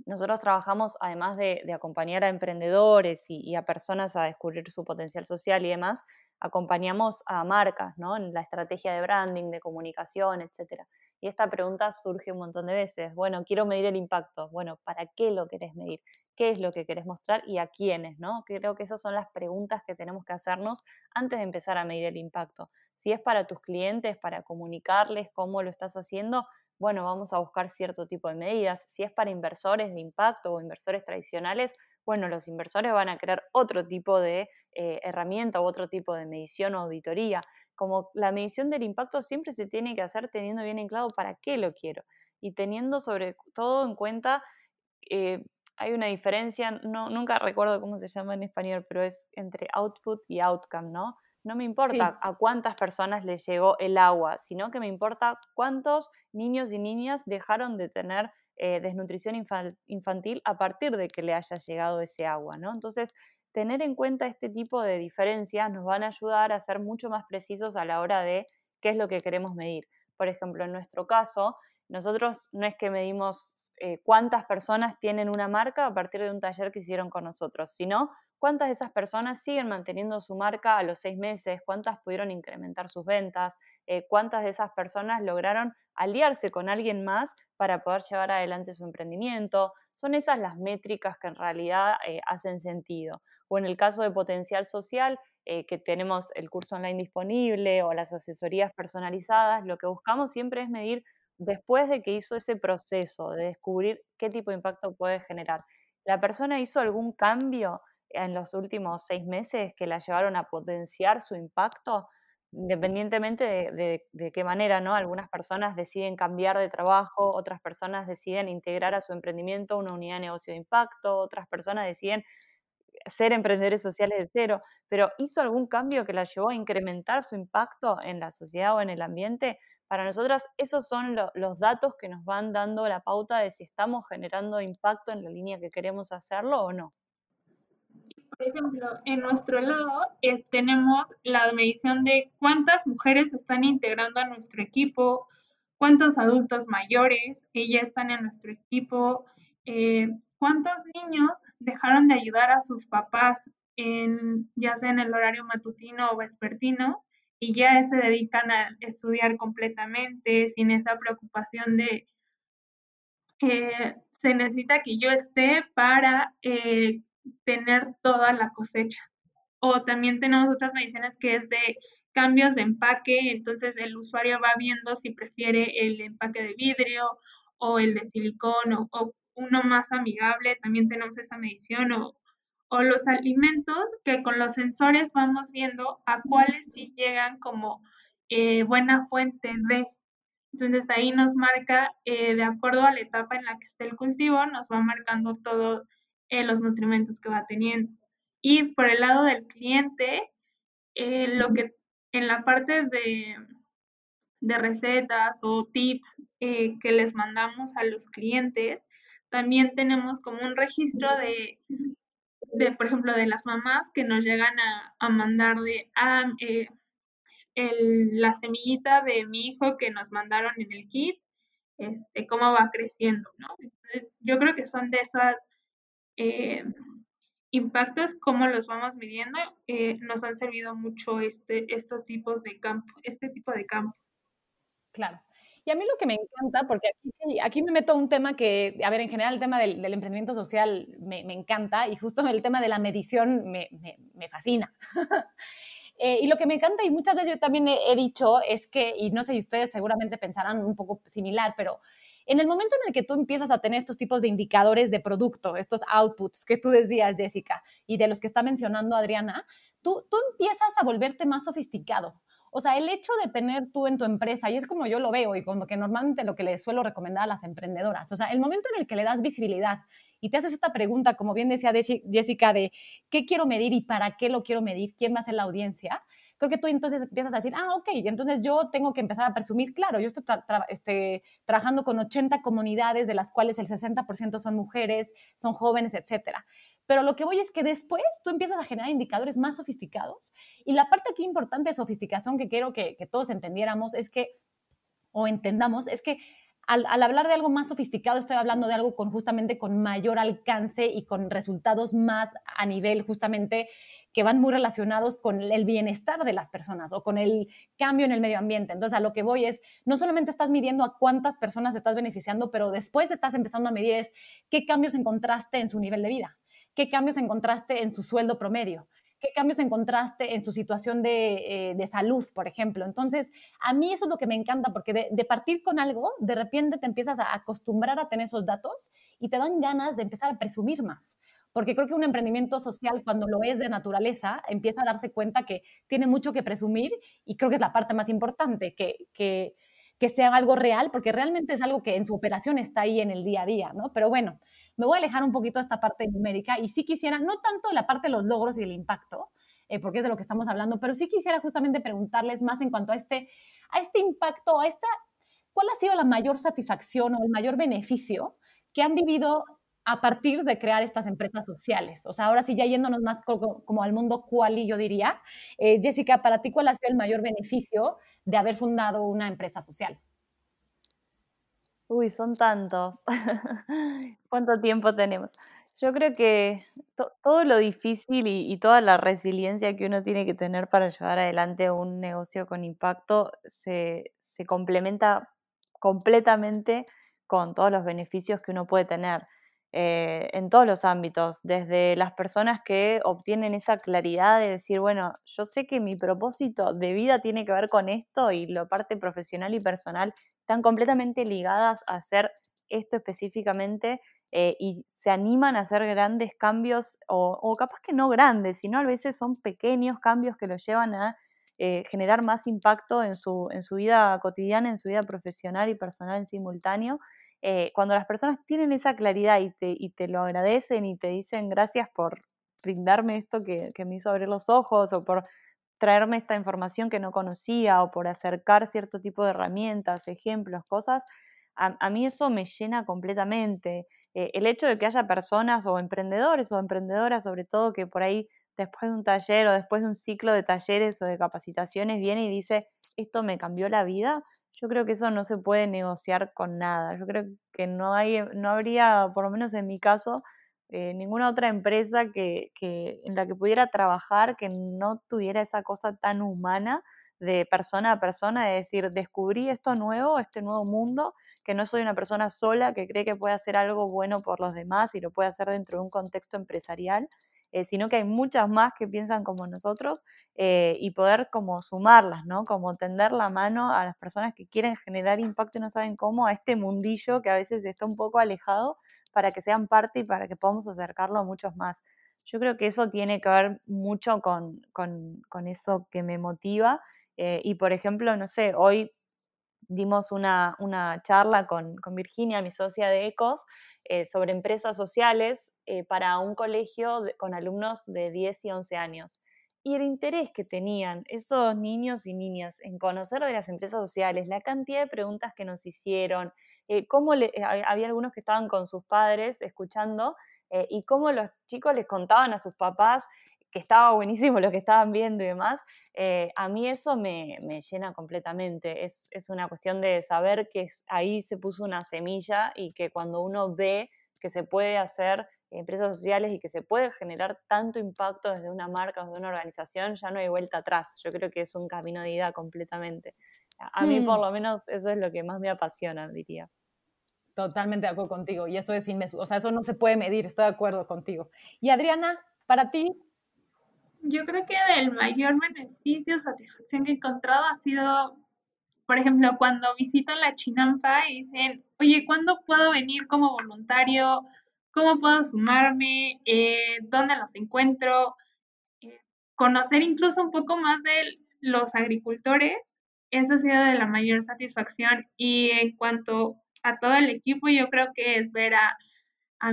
nosotros trabajamos, además de, acompañar a emprendedores y, a personas a descubrir su potencial social y demás, acompañamos a marcas ¿no? en la estrategia de branding, de comunicación, etc. Y esta pregunta surge un montón de veces. Bueno, quiero medir el impacto. Bueno, ¿para qué lo querés medir? ¿Qué es lo que querés mostrar y a quiénes? ¿no? Creo que esas son las preguntas que tenemos que hacernos antes de empezar a medir el impacto. Si es para tus clientes, para comunicarles cómo lo estás haciendo, bueno, vamos a buscar cierto tipo de medidas. Si es para inversores de impacto o inversores tradicionales, bueno, los inversores van a crear otro tipo de eh, herramienta u otro tipo de medición o auditoría. Como la medición del impacto siempre se tiene que hacer teniendo bien en claro para qué lo quiero y teniendo sobre todo en cuenta, eh, hay una diferencia, no, nunca recuerdo cómo se llama en español, pero es entre output y outcome, ¿no? No me importa a cuántas personas les llegó el agua, sino que me importa cuántos niños y niñas dejaron de tener eh, desnutrición infantil a partir de que le haya llegado ese agua, ¿no? Entonces, tener en cuenta este tipo de diferencias nos van a ayudar a ser mucho más precisos a la hora de qué es lo que queremos medir. Por ejemplo, en nuestro caso, nosotros no es que medimos eh, cuántas personas tienen una marca a partir de un taller que hicieron con nosotros, sino cuántas de esas personas siguen manteniendo su marca a los seis meses, cuántas pudieron incrementar sus ventas, eh, cuántas de esas personas lograron aliarse con alguien más para poder llevar adelante su emprendimiento. Son esas las métricas que en realidad eh, hacen sentido. O en el caso de potencial social, que tenemos el curso online disponible o las asesorías personalizadas, lo que buscamos siempre es medir después de que hizo ese proceso de descubrir qué tipo de impacto puede generar. ¿La persona hizo algún cambio? en los últimos seis meses que la llevaron a potenciar su impacto, independientemente de, qué manera, ¿no? Algunas personas deciden cambiar de trabajo, otras personas deciden integrar a su emprendimiento una unidad de negocio de impacto, otras personas deciden ser emprendedores sociales de cero, pero ¿hizo algún cambio que la llevó a incrementar su impacto en la sociedad o en el ambiente? Para nosotras, esos son los datos que nos van dando la pauta de si estamos generando impacto en la línea que queremos hacerlo o no. Por ejemplo, en nuestro lado eh, tenemos la medición de cuántas mujeres están integrando a nuestro equipo, cuántos adultos mayores ya están en nuestro equipo, eh, cuántos niños dejaron de ayudar a sus papás en, ya sea en el horario matutino o vespertino y ya se dedican a estudiar completamente sin esa preocupación de eh, se necesita que yo esté para tener toda la cosecha. O también tenemos otras mediciones que es de cambios de empaque, entonces el usuario va viendo si prefiere el empaque de vidrio o el de silicón o, uno más amigable, también tenemos esa medición o, o los alimentos que con los sensores vamos viendo a cuáles sí llegan como eh, buena fuente de. Entonces ahí nos marca, eh, de acuerdo a la etapa en la que esté el cultivo, nos va marcando todo eh, los nutrimentos que va teniendo. Y por el lado del cliente, eh, lo que en la parte de, de recetas o tips que les mandamos a los clientes, también tenemos como un registro de, de por ejemplo, de las mamás que nos llegan a, a mandar de, ah, el, la semillita de mi hijo que nos mandaron en el kit, este, cómo va creciendo, ¿no? Yo creo que son de esas eh, impactos, cómo los vamos midiendo, eh, nos han servido mucho este, estos tipos de campo, este tipo de campos. Claro. Y a mí lo que me encanta, porque aquí, me meto un tema que, a ver, en general el tema del, emprendimiento social me, encanta y justo el tema de la medición me, fascina. Eh, y lo que me encanta, y muchas veces yo también he, he, dicho, es que, y no sé, y ustedes seguramente pensarán un poco similar, pero en el momento en el que tú empiezas a tener estos tipos de indicadores de producto, estos outputs que tú decías, Jessica, y de los que está mencionando Adriana, tú, tú empiezas a volverte más sofisticado. O sea, el hecho de tener tú en tu empresa, y es como yo lo veo y como que normalmente lo que les suelo recomendar a las emprendedoras, o sea, el momento en el que le das visibilidad y te haces esta pregunta, como bien decía Jessica, de qué quiero medir y para qué lo quiero medir, quién va a ser la audiencia, creo que tú entonces empiezas a decir, ah, ok, entonces yo tengo que empezar a presumir, claro, yo estoy este, trabajando con 80 comunidades, de las cuales el 60% son mujeres, son jóvenes, etcétera. Pero lo que voy es que después tú empiezas a generar indicadores más sofisticados y la parte aquí importante de sofisticación que quiero que, todos entendiéramos es que, o entendamos, es que al, al, hablar de algo más sofisticado, estoy hablando de algo con justamente con mayor alcance y con resultados más a nivel justamente que van muy relacionados con el bienestar de las personas o con el cambio en el medio ambiente. Entonces, a lo que voy es, no solamente estás midiendo a cuántas personas estás beneficiando, pero después estás empezando a medir es qué cambios encontraste en su nivel de vida, qué cambios encontraste en su sueldo promedio, qué cambios encontraste en su situación de, eh, salud, por ejemplo. Entonces, a mí eso es lo que me encanta, porque de, de, partir con algo, de repente te empiezas a acostumbrar a tener esos datos y te dan ganas de empezar a presumir más porque creo que un emprendimiento social, cuando lo es de naturaleza, empieza a darse cuenta que tiene mucho que presumir y creo que es la parte más importante, que, que, que sea algo real, porque realmente es algo que en su operación está ahí en el día a día, ¿no? Pero bueno, me voy a alejar un poquito de esta parte numérica y sí quisiera, no tanto de la parte de los logros y el impacto, eh, porque es de lo que estamos hablando, pero sí quisiera justamente preguntarles más en cuanto a este, a este impacto, a esta, ¿cuál ha sido la mayor satisfacción o el mayor beneficio que han vivido a partir de crear estas empresas sociales. O sea, ahora sí, ya yéndonos más como, al mundo y yo diría. Eh, Jessica, para ti, ¿cuál ha sido el mayor beneficio de haber fundado una empresa social? Uy, son tantos. ¿Cuánto tiempo tenemos? Yo creo que todo lo difícil y, toda la resiliencia que uno tiene que tener para llevar adelante un negocio con impacto se, complementa completamente con todos los beneficios que uno puede tener. Eh, en todos los ámbitos, desde las personas que obtienen esa claridad de decir, bueno, yo sé que mi propósito de vida tiene que ver con esto y la parte profesional y personal están completamente ligadas a hacer esto específicamente eh, y se animan a hacer grandes cambios o, capaz que no grandes, sino a veces son pequeños cambios que los llevan a eh, generar más impacto en su, en su vida cotidiana, en su vida profesional y personal en simultáneo. Eh, cuando las personas tienen esa claridad y te, y te, lo agradecen y te dicen gracias por brindarme esto que, me hizo abrir los ojos o por traerme esta información que no conocía o por acercar cierto tipo de herramientas, ejemplos, cosas, a, mí eso me llena completamente. Eh, el hecho de que haya personas o emprendedores o emprendedoras sobre todo que por ahí después de un taller o después de un ciclo de talleres o de capacitaciones viene y dice, esto me cambió la vida, yo creo que eso no se puede negociar con nada. Yo creo que no, hay, no habría, por lo menos en mi caso, eh, ninguna otra empresa que, que, en la que pudiera trabajar que no tuviera esa cosa tan humana de persona a persona, de decir, descubrí esto nuevo, este nuevo mundo, que no soy una persona sola que cree que puede hacer algo bueno por los demás y lo puede hacer dentro de un contexto empresarial eh, sino que hay muchas más que piensan como nosotros eh, y poder como sumarlas, ¿no? Como tender la mano a las personas que quieren generar impacto y no saben cómo a este mundillo que a veces está un poco alejado para que sean parte y para que podamos acercarlo a muchos más. Yo creo que eso tiene que ver mucho con, eso que me motiva. Eh, y por ejemplo, no sé, hoy dimos una, charla con, Virginia, mi socia de ECOS, eh, sobre empresas sociales eh, para un colegio con alumnos de 10 y 11 años. Y el interés que tenían esos niños y niñas en conocer de las empresas sociales, la cantidad de preguntas que nos hicieron, eh, cómo había algunos que estaban con sus padres escuchando y cómo los chicos les contaban a sus papás que estaba buenísimo lo que estaban viendo y demás, eh, a mí eso me, llena completamente. Es, una cuestión de saber que ahí se puso una semilla y que cuando uno ve que se puede hacer empresas sociales y que se puede generar tanto impacto desde una marca o desde una organización, ya no hay vuelta atrás. Yo creo que es un camino de ida completamente. A mí por hmm. lo menos eso es lo que más me apasiona, diría. Totalmente de acuerdo contigo. Y eso es o sea, eso no se puede medir, estoy de acuerdo contigo. Y Adriana, para ti, yo creo que el mayor beneficio, satisfacción que he encontrado ha sido, por ejemplo, cuando visito la Chinampa y dicen, oye, ¿cuándo puedo venir como voluntario? ¿Cómo puedo sumarme? Eh, ¿Dónde los encuentro? Eh, conocer incluso un poco más del, los agricultores, esa ha sido de la mayor satisfacción. Y en cuanto a todo el equipo, yo creo que es ver a,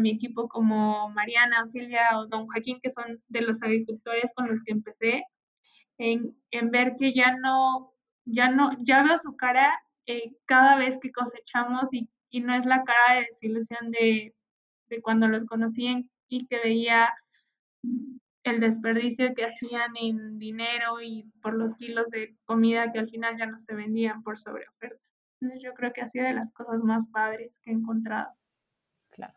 mi equipo como Mariana, Silvia o Don Joaquín, que son de los agricultores con los que empecé, en, ver que ya no, ya no, ya veo su cara eh, cada vez que cosechamos y, y, no es la cara de desilusión de, de cuando los conocí y que veía el desperdicio que hacían en dinero y por los kilos de comida que al final ya no se vendían por sobreoferta. Entonces yo creo que ha sido de las cosas más padres que he encontrado. Claro.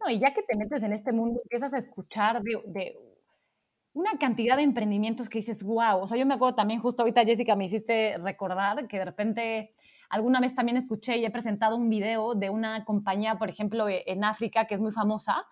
No, y ya que te metes en este mundo, empiezas a escuchar de, una cantidad de emprendimientos que dices, wow, o sea, yo me acuerdo también justo ahorita, Jessica, me hiciste recordar que de repente alguna vez también escuché y he presentado un video de una compañía, por ejemplo, en África, que es muy famosa,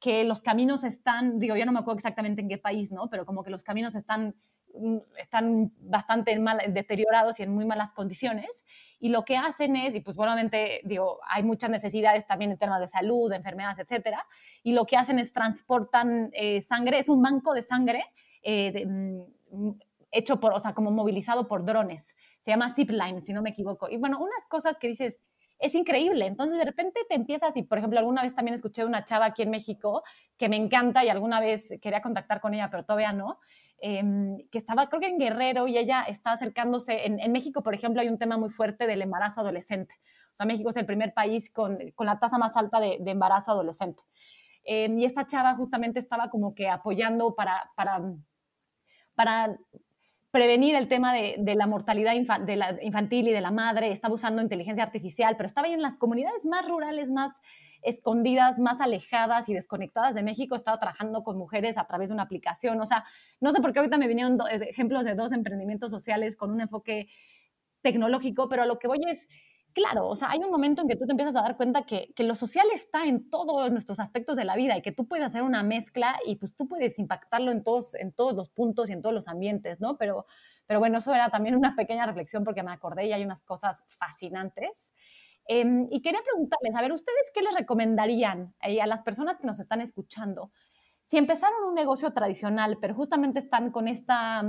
que los caminos están, digo, yo no me acuerdo exactamente en qué país, ¿no? Pero como que los caminos están, mm, están bastante mal, deteriorados y en muy malas condiciones. Y lo que hacen es, y pues obviamente, digo, hay muchas necesidades también en temas de salud, de enfermedades, etcétera. Y lo que hacen es transportan eh, sangre, es un banco de sangre eh, mm, hecho por, o sea, como movilizado por drones. Se llama Zipline, si no me equivoco. Y bueno, unas cosas que dices, es increíble. Entonces, de repente te empiezas, y por ejemplo, alguna vez también escuché una chava aquí en México que me encanta y alguna vez quería contactar con ella, pero todavía no, em, que estaba, creo que en Guerrero, y ella está acercándose. En, México, por ejemplo, hay un tema muy fuerte del embarazo adolescente. O sea, México es el primer país con, la tasa más alta de, embarazo adolescente. Em, y esta chava justamente estaba como que apoyando para, para, para prevenir el tema de, la mortalidad infantil y de la madre, estaba usando inteligencia artificial, pero estaba ahí en las comunidades más rurales, más escondidas, más alejadas y desconectadas de México, estaba trabajando con mujeres a través de una aplicación. O sea, no sé por qué ahorita me vinieron ejemplos de dos emprendimientos sociales con un enfoque tecnológico, pero a lo que voy es, claro, o sea, hay un momento en que tú te empiezas a dar cuenta que, lo social está en todos nuestros aspectos de la vida y que tú puedes hacer una mezcla y pues tú puedes impactarlo en todos, en todos los puntos y en todos los ambientes, ¿no? Pero, pero bueno, eso era también una pequeña reflexión porque me acordé y hay unas cosas fascinantes. Em, y quería preguntarles, a ver, ¿ustedes qué les recomendarían a las personas que nos están escuchando? Si empezaron un negocio tradicional, pero justamente están con esta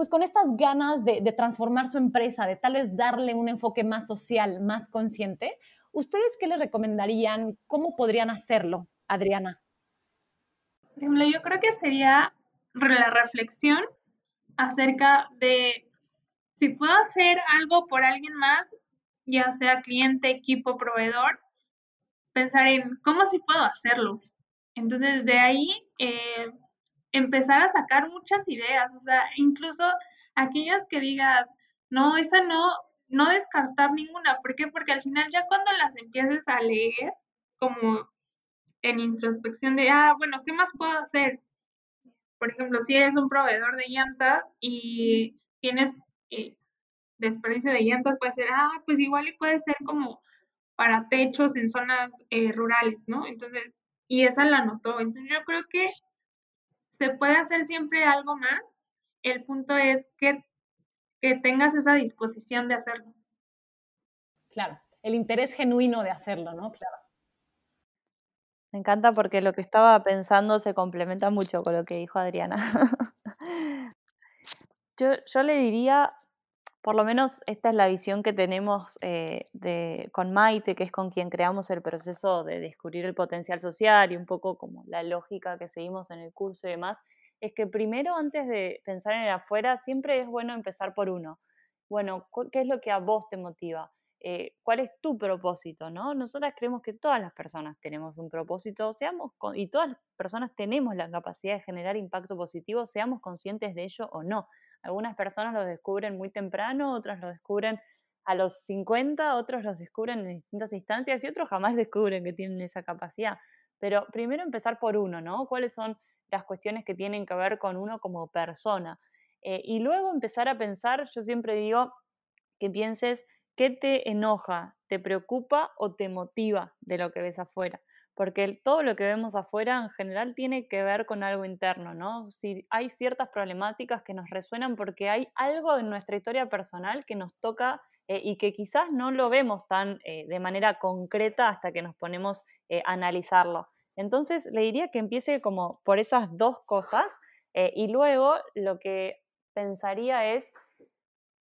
pues con estas ganas de, transformar su empresa, de tal vez darle un enfoque más social, más consciente, ¿ustedes qué les recomendarían? ¿Cómo podrían hacerlo, Adriana? Por ejemplo, yo creo que sería la reflexión acerca de si puedo hacer algo por alguien más, ya sea cliente, equipo, proveedor, pensar en cómo sí puedo hacerlo. Entonces, de ahí eh, empezar a sacar muchas ideas, o sea, incluso aquellas que digas, no, esa no, no descartar ninguna. ¿Por qué? Porque al final ya cuando las empieces a leer, como en introspección de, ah, bueno, ¿qué más puedo hacer? Por ejemplo, si eres un proveedor de llantas y tienes eh, desperdicio de llantas, puede ser, ah, pues igual y puede ser como para techos en zonas eh, rurales, ¿no? Entonces, y esa la notó. Entonces yo creo que se puede hacer siempre algo más. El punto es que, tengas esa disposición de hacerlo. Claro, el interés genuino de hacerlo, ¿no? Claro. Me encanta porque lo que estaba pensando se complementa mucho con lo que dijo Adriana. yo, yo le diría por lo menos esta es la visión que tenemos eh, con Maite, que es con quien creamos el proceso de descubrir el potencial social y un poco como la lógica que seguimos en el curso y demás, es que primero antes de pensar en el afuera, siempre es bueno empezar por uno. Bueno, ¿qué es lo que a vos te motiva? Eh, ¿Cuál es tu propósito? ¿no? Nosotras creemos que todas las personas tenemos un propósito, seamos y todas las personas tenemos la capacidad de generar impacto positivo, seamos conscientes de ello o no. Algunas personas lo descubren muy temprano, otras lo descubren a los 50, otros los descubren en distintas instancias y otros jamás descubren que tienen esa capacidad. Pero primero empezar por uno, ¿no? ¿Cuáles son las cuestiones que tienen que ver con uno como persona? Eh, y luego empezar a pensar, yo siempre digo que pienses qué te enoja, te preocupa o te motiva de lo que ves afuera porque todo lo que vemos afuera en general tiene que ver con algo interno, ¿no? Si hay ciertas problemáticas que nos resuenan porque hay algo en nuestra historia personal que nos toca eh, y que quizás no lo vemos tan eh, de manera concreta hasta que nos ponemos eh, a analizarlo. Entonces le diría que empiece como por esas dos cosas y luego lo que pensaría es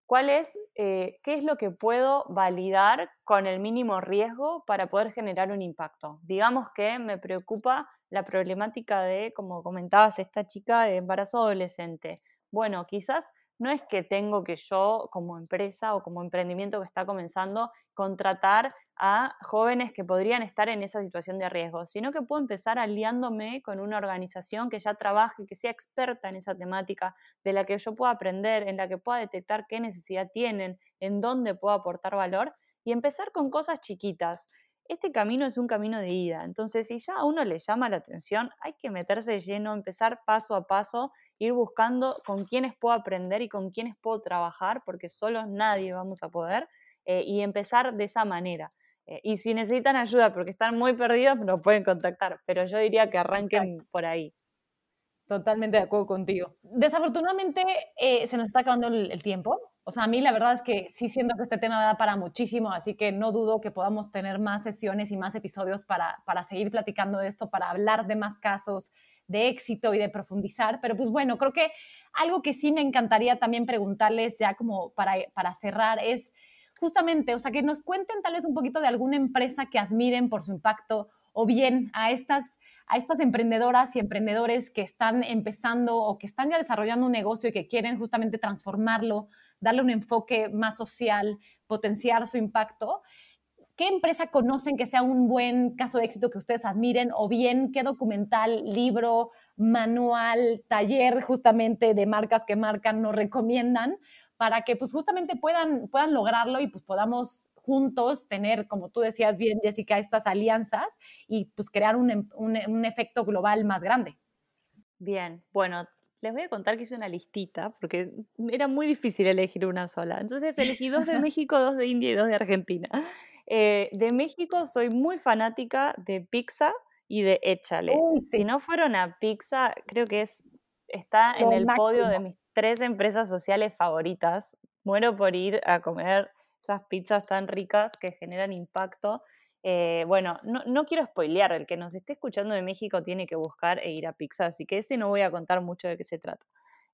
¿Cuál es, eh, qué es lo que puedo validar con el mínimo riesgo para poder generar un impacto? Digamos que me preocupa la problemática de, como comentabas, esta chica de embarazo adolescente. Bueno, quizás no es que tengo que yo como empresa o como emprendimiento que está comenzando contratar a jóvenes que podrían estar en esa situación de riesgo, sino que puedo empezar aliándome con una organización que ya trabaje, que sea experta en esa temática, de la que yo pueda aprender, en la que pueda detectar qué necesidad tienen, en dónde puedo aportar valor y empezar con cosas chiquitas. Este camino es un camino de ida, entonces si ya a uno le llama la atención, hay que meterse de lleno, empezar paso a paso, ir buscando con quiénes puedo aprender y con quiénes puedo trabajar, porque solo nadie vamos a poder, eh, y empezar de esa manera. Eh, y si necesitan ayuda porque están muy perdidos, nos pueden contactar, pero yo diría que arranquen por ahí. Totalmente de acuerdo contigo. Desafortunadamente eh, se nos está acabando el, tiempo. O sea, a mí la verdad es que sí siento que este tema da para muchísimo, así que no dudo que podamos tener más sesiones y más episodios para, para seguir platicando de esto, para hablar de más casos de éxito y de profundizar. Pero pues bueno, creo que algo que sí me encantaría también preguntarles ya como para, para cerrar es justamente, o sea, que nos cuenten tal vez un poquito de alguna empresa que admiren por su impacto o bien a estas, a estas emprendedoras y emprendedores que están empezando o que están ya desarrollando un negocio y que quieren justamente transformarlo, darle un enfoque más social, potenciar su impacto. ¿Qué empresa conocen que sea un buen caso de éxito que ustedes admiren? O bien, ¿qué documental, libro, manual, taller justamente de marcas que marcan nos recomiendan para que pues justamente puedan, puedan lograrlo y pues podamos juntos tener, como tú decías bien, Jessica, estas alianzas y pues crear un, em, un, efecto global más grande. Bien, bueno, les voy a contar que hice una listita porque era muy difícil elegir una sola. Entonces elegí dos de México, dos de India y dos de Argentina. Eh, de México soy muy fanática de pizza y de Échale. Si no fueron a pizza, creo que es, está en el podio de mis tres empresas sociales favoritas. Muero por ir a comer esas pizzas tan ricas que generan impacto. Eh, bueno, no, quiero spoilear, el que nos esté escuchando de México tiene que buscar e ir a pizza, así que ese no voy a contar mucho de qué se trata.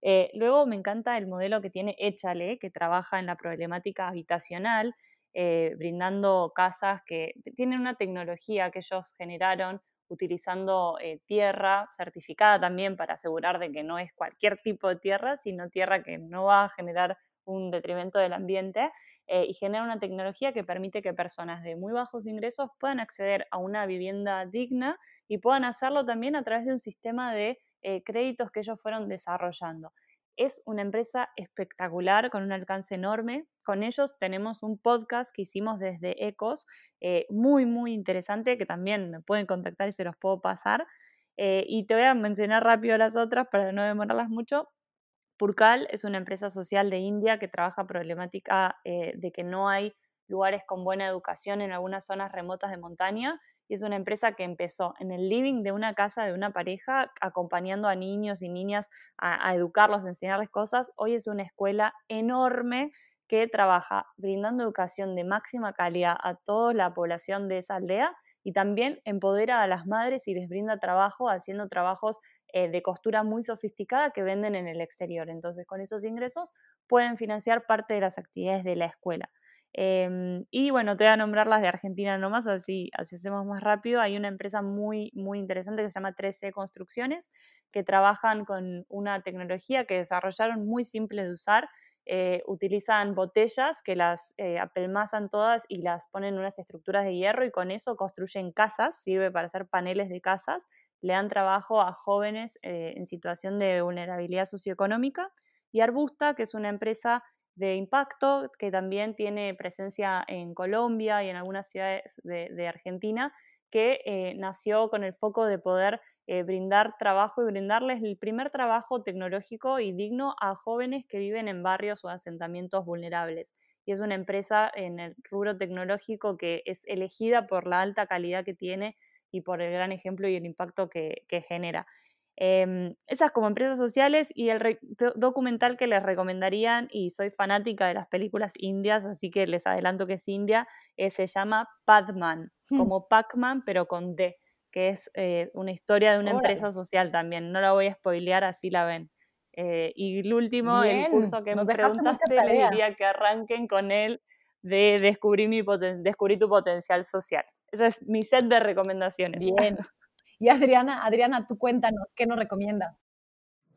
Eh, luego me encanta el modelo que tiene Échale, que trabaja en la problemática habitacional, eh, brindando casas que tienen una tecnología que ellos generaron utilizando tierra certificada también para asegurar de que no es cualquier tipo de tierra, sino tierra que no va a generar un detrimento del ambiente eh, y genera una tecnología que permite que personas de muy bajos ingresos puedan acceder a una vivienda digna y puedan hacerlo también a través de un sistema de eh, créditos que ellos fueron desarrollando. Es una empresa espectacular, con un alcance enorme. Con ellos tenemos un podcast que hicimos desde Ecos, eh, muy, muy interesante, que también me pueden contactar y se los puedo pasar. Y te voy a mencionar rápido las otras para no demorarlas mucho. Purcal es una empresa social de India que trabaja problemática eh, de que no hay lugares con buena educación en algunas zonas remotas de montaña y es una empresa que empezó en el living de una casa de una pareja, acompañando a niños y niñas a, educarlos, a enseñarles cosas. Hoy es una escuela enorme que trabaja brindando educación de máxima calidad a toda la población de esa aldea y también empodera a las madres y les brinda trabajo haciendo trabajos eh, de costura muy sofisticada que venden en el exterior. Entonces, con esos ingresos pueden financiar parte de las actividades de la escuela. Em, y bueno, te voy a nombrar las de Argentina nomás, así, así hacemos más rápido. Hay una empresa muy, muy interesante que se llama 13 Construcciones, que trabajan con una tecnología que desarrollaron muy simple de usar. Eh, utilizan botellas que las eh, apelmazan todas y las ponen en unas estructuras de hierro y con eso construyen casas, sirve para hacer paneles de casas, le dan trabajo a jóvenes eh, en situación de vulnerabilidad socioeconómica. Y Arbusta, que es una empresa de impacto, que también tiene presencia en Colombia y en algunas ciudades de, Argentina, que eh, nació con el foco de poder eh, brindar trabajo y brindarles el primer trabajo tecnológico y digno a jóvenes que viven en barrios o asentamientos vulnerables. Y es una empresa en el rubro tecnológico que es elegida por la alta calidad que tiene y por el gran ejemplo y el impacto que genera. Em, esas como empresas sociales y el documental que les recomendarían, y soy fanática de las películas indias, así que les adelanto que es india, eh, se llama Padman, hmm. como Pac-Man, pero con D, que es eh, una historia de una empresa social también. No la voy a spoilear, así la ven. Eh, y el último, el curso que me preguntaste, les diría que arranquen con él de descubrir, mi descubrir tu potencial social. Ese es mi set de recomendaciones. Bien. Y Adriana, Adriana, tú cuéntanos, ¿qué nos recomiendas?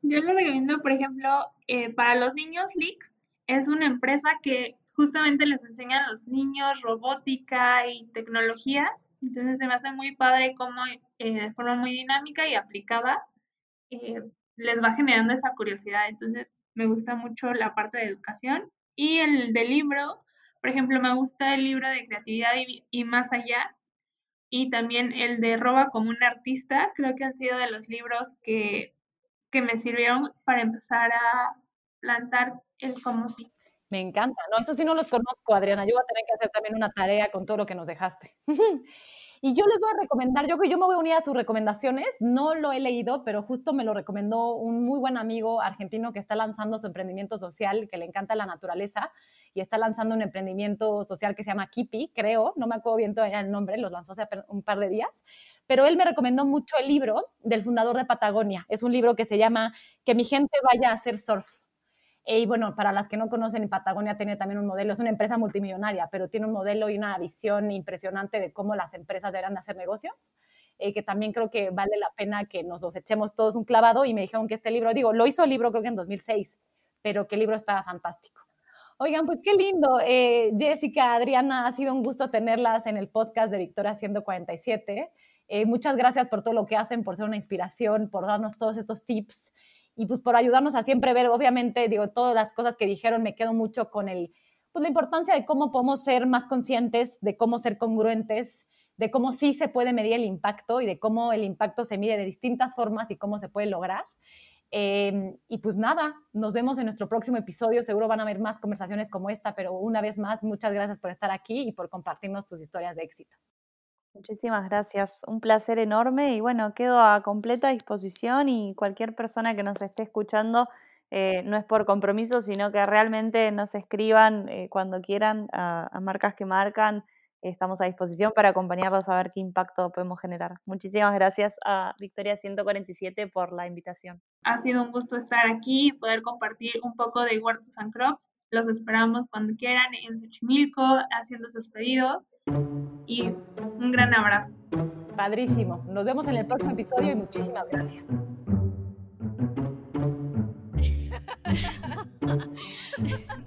Yo le recomiendo, por ejemplo, eh, para los niños, Leaks es una empresa que justamente les enseña a los niños robótica y tecnología. Entonces se me hace muy padre cómo eh, de forma muy dinámica y aplicada eh, les va generando esa curiosidad. Entonces me gusta mucho la parte de educación. Y el del libro, por ejemplo, me gusta el libro de creatividad y, más allá. Y también el de Roba como un artista, creo que han sido de los libros que, que me sirvieron para empezar a plantar el cómo sí. Me encanta, no, eso sí no los conozco, Adriana. Yo voy a tener que hacer también una tarea con todo lo que nos dejaste. y yo les voy a recomendar, yo que yo me voy a unir a sus recomendaciones, no lo he leído, pero justo me lo recomendó un muy buen amigo argentino que está lanzando su emprendimiento social, que le encanta la naturaleza, y está lanzando un emprendimiento social que se llama Kipi, creo, no me acuerdo bien todavía el nombre, los lanzó hace un par de días, pero él me recomendó mucho el libro del fundador de Patagonia. Es un libro que se llama Que mi gente vaya a hacer surf y bueno, para las que no conocen, Patagonia tiene también un modelo, es una empresa multimillonaria, pero tiene un modelo y una visión impresionante de cómo las empresas deberán de hacer negocios, eh, que también creo que vale la pena que nos los echemos todos un clavado y me dijeron que este libro, digo, lo hizo el libro creo que en 2006, pero que el libro estaba fantástico. Oigan, pues qué lindo. Eh, Jessica, Adriana, ha sido un gusto tenerlas en el podcast de Victoria 147. Eh, muchas gracias por todo lo que hacen, por ser una inspiración, por darnos todos estos tips y pues por ayudarnos a siempre ver, obviamente, digo, todas las cosas que dijeron, me quedo mucho con el, pues la importancia de cómo podemos ser más conscientes, de cómo ser congruentes, de cómo sí se puede medir el impacto y de cómo el impacto se mide de distintas formas y cómo se puede lograr. Em, y pues nada, nos vemos en nuestro próximo episodio. Seguro van a haber más conversaciones como esta, pero una vez más, muchas gracias por estar aquí y por compartirnos tus historias de éxito. Muchísimas gracias, un placer enorme y bueno, quedo a completa disposición y cualquier persona que nos esté escuchando, eh, no es por compromiso, sino que realmente nos escriban eh, cuando quieran a, marcas que marcan, estamos a disposición para acompañarlos a ver qué impacto podemos generar. Muchísimas gracias a Victoria 147 por la invitación. Ha sido un gusto estar aquí y poder compartir un poco de huertos and crops. Los esperamos cuando quieran en Xochimilco haciendo sus pedidos y un gran abrazo. Padrísimo. Nos vemos en el próximo episodio y muchísimas gracias.